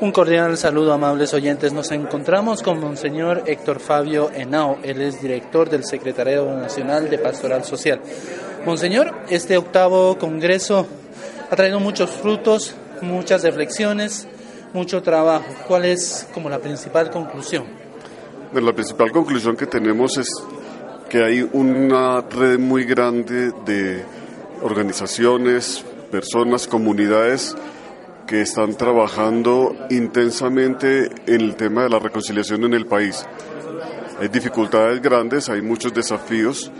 Un cordial saludo, amables oyentes. Nos encontramos con Monseñor Héctor Fabio Henao. Él es director del Secretariado Nacional de Pastoral Social. Monseñor, este octavo congreso ha traído muchos frutos, muchas reflexiones, mucho trabajo. ¿Cuál es como la principal conclusión? La principal conclusión que tenemos es que hay una red muy grande de organizaciones, personas, comunidades que están trabajando intensamente en el tema de la reconciliación en el país. Hay dificultades grandes, hay muchos desafíos,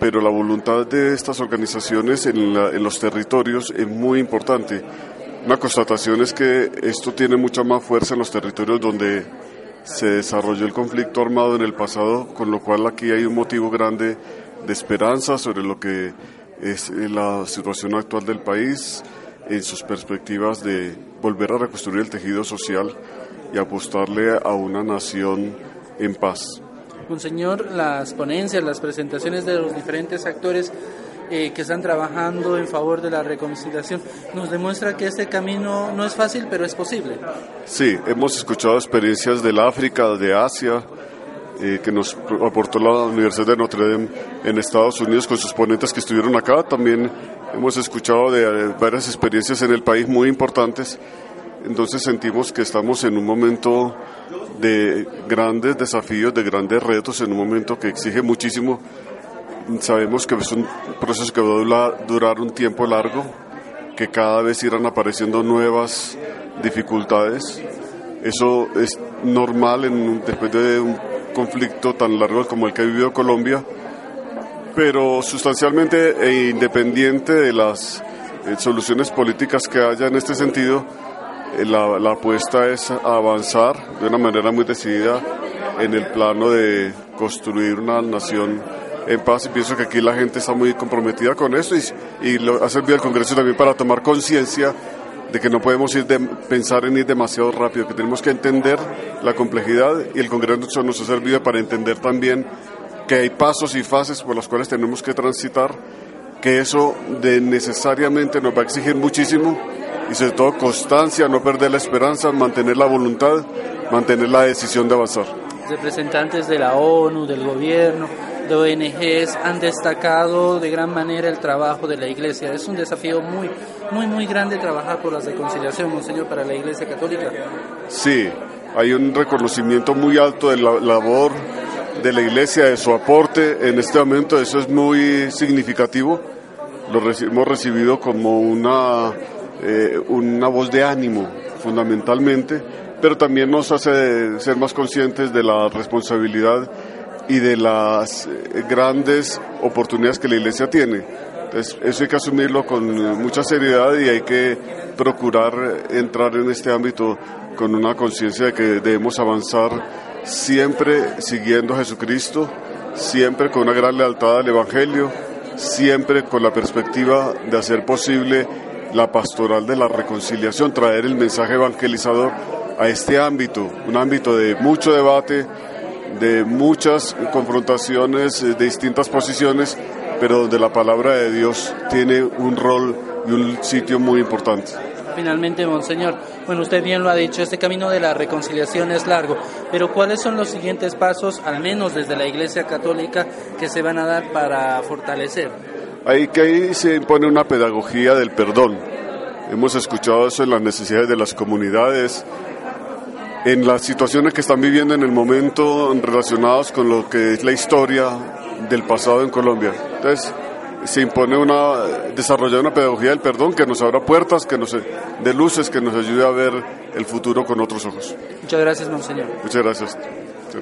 pero la voluntad de estas organizaciones en, en los territorios es muy importante. Una constatación es que esto tiene mucha más fuerza en los territorios donde se desarrolló el conflicto armado en el pasado, con lo cual aquí hay un motivo grande de esperanza sobre lo que es la situación actual del país, en sus perspectivas de volver a reconstruir el tejido social y apostarle a una nación en paz. Monseñor, las ponencias, las presentaciones de los diferentes actores eh, que están trabajando en favor de la reconciliación nos demuestra que este camino no es fácil, pero es posible. Sí, hemos escuchado experiencias del África, de Asia, eh, que nos aportó la Universidad de Notre Dame en Estados Unidos con sus ponentes que estuvieron acá. También hemos escuchado de eh, varias experiencias en el país muy importantes. Entonces sentimos que estamos en un momento de grandes desafíos, de grandes retos, en un momento que exige muchísimo. Sabemos que es un proceso que va a durar un tiempo largo, que cada vez irán apareciendo nuevas dificultades. Eso es normal en, después de un conflicto tan largo como el que ha vivido Colombia, pero sustancialmente e independiente de las eh, soluciones políticas que haya en este sentido, eh, la, la, apuesta es avanzar de una manera muy decidida en el plano de construir una nación en paz. Y pienso que aquí la gente está muy comprometida con eso y, y lo ha servido el Congreso también para tomar conciencia de que no podemos ir de, pensar en ir demasiado rápido, que tenemos que entender la complejidad y el Congreso nos ha servido para entender también que hay pasos y fases por los cuales tenemos que transitar, que eso de necesariamente nos va a exigir muchísimo y sobre todo constancia, no perder la esperanza, mantener la voluntad, mantener la decisión de avanzar. Representantes de la ONU, del gobierno, de ONGs han destacado de gran manera el trabajo de la Iglesia. Es un desafío muy, muy, muy grande trabajar por la reconciliación, Monseñor, para la Iglesia Católica. Sí, hay un reconocimiento muy alto de la labor de la Iglesia, de su aporte en este momento, eso es muy significativo. Lo hemos recibido como una, eh, una voz de ánimo, fundamentalmente, pero también nos hace ser más conscientes de la responsabilidad y de las grandes oportunidades que la Iglesia tiene. Entonces, eso hay que asumirlo con mucha seriedad y hay que procurar entrar en este ámbito con una conciencia de que debemos avanzar siempre siguiendo a Jesucristo, siempre con una gran lealtad al Evangelio, siempre con la perspectiva de hacer posible la pastoral de la reconciliación, traer el mensaje evangelizador a este ámbito, un ámbito de mucho debate, de muchas confrontaciones, de distintas posiciones, pero donde la palabra de Dios tiene un rol y un sitio muy importante. Finalmente, Monseñor, bueno, usted bien lo ha dicho, este camino de la reconciliación es largo, pero ¿cuáles son los siguientes pasos, al menos desde la Iglesia Católica, que se van a dar para fortalecer? Ahí que ahí se impone una pedagogía del perdón. Hemos escuchado eso en las necesidades de las comunidades, en las situaciones que están viviendo en el momento relacionadas con lo que es la historia del pasado en Colombia. Entonces, se impone una desarrollar una pedagogía del perdón que nos abra puertas, que nos dé luces, que nos ayude a ver el futuro con otros ojos. Muchas gracias, monseñor. Muchas gracias.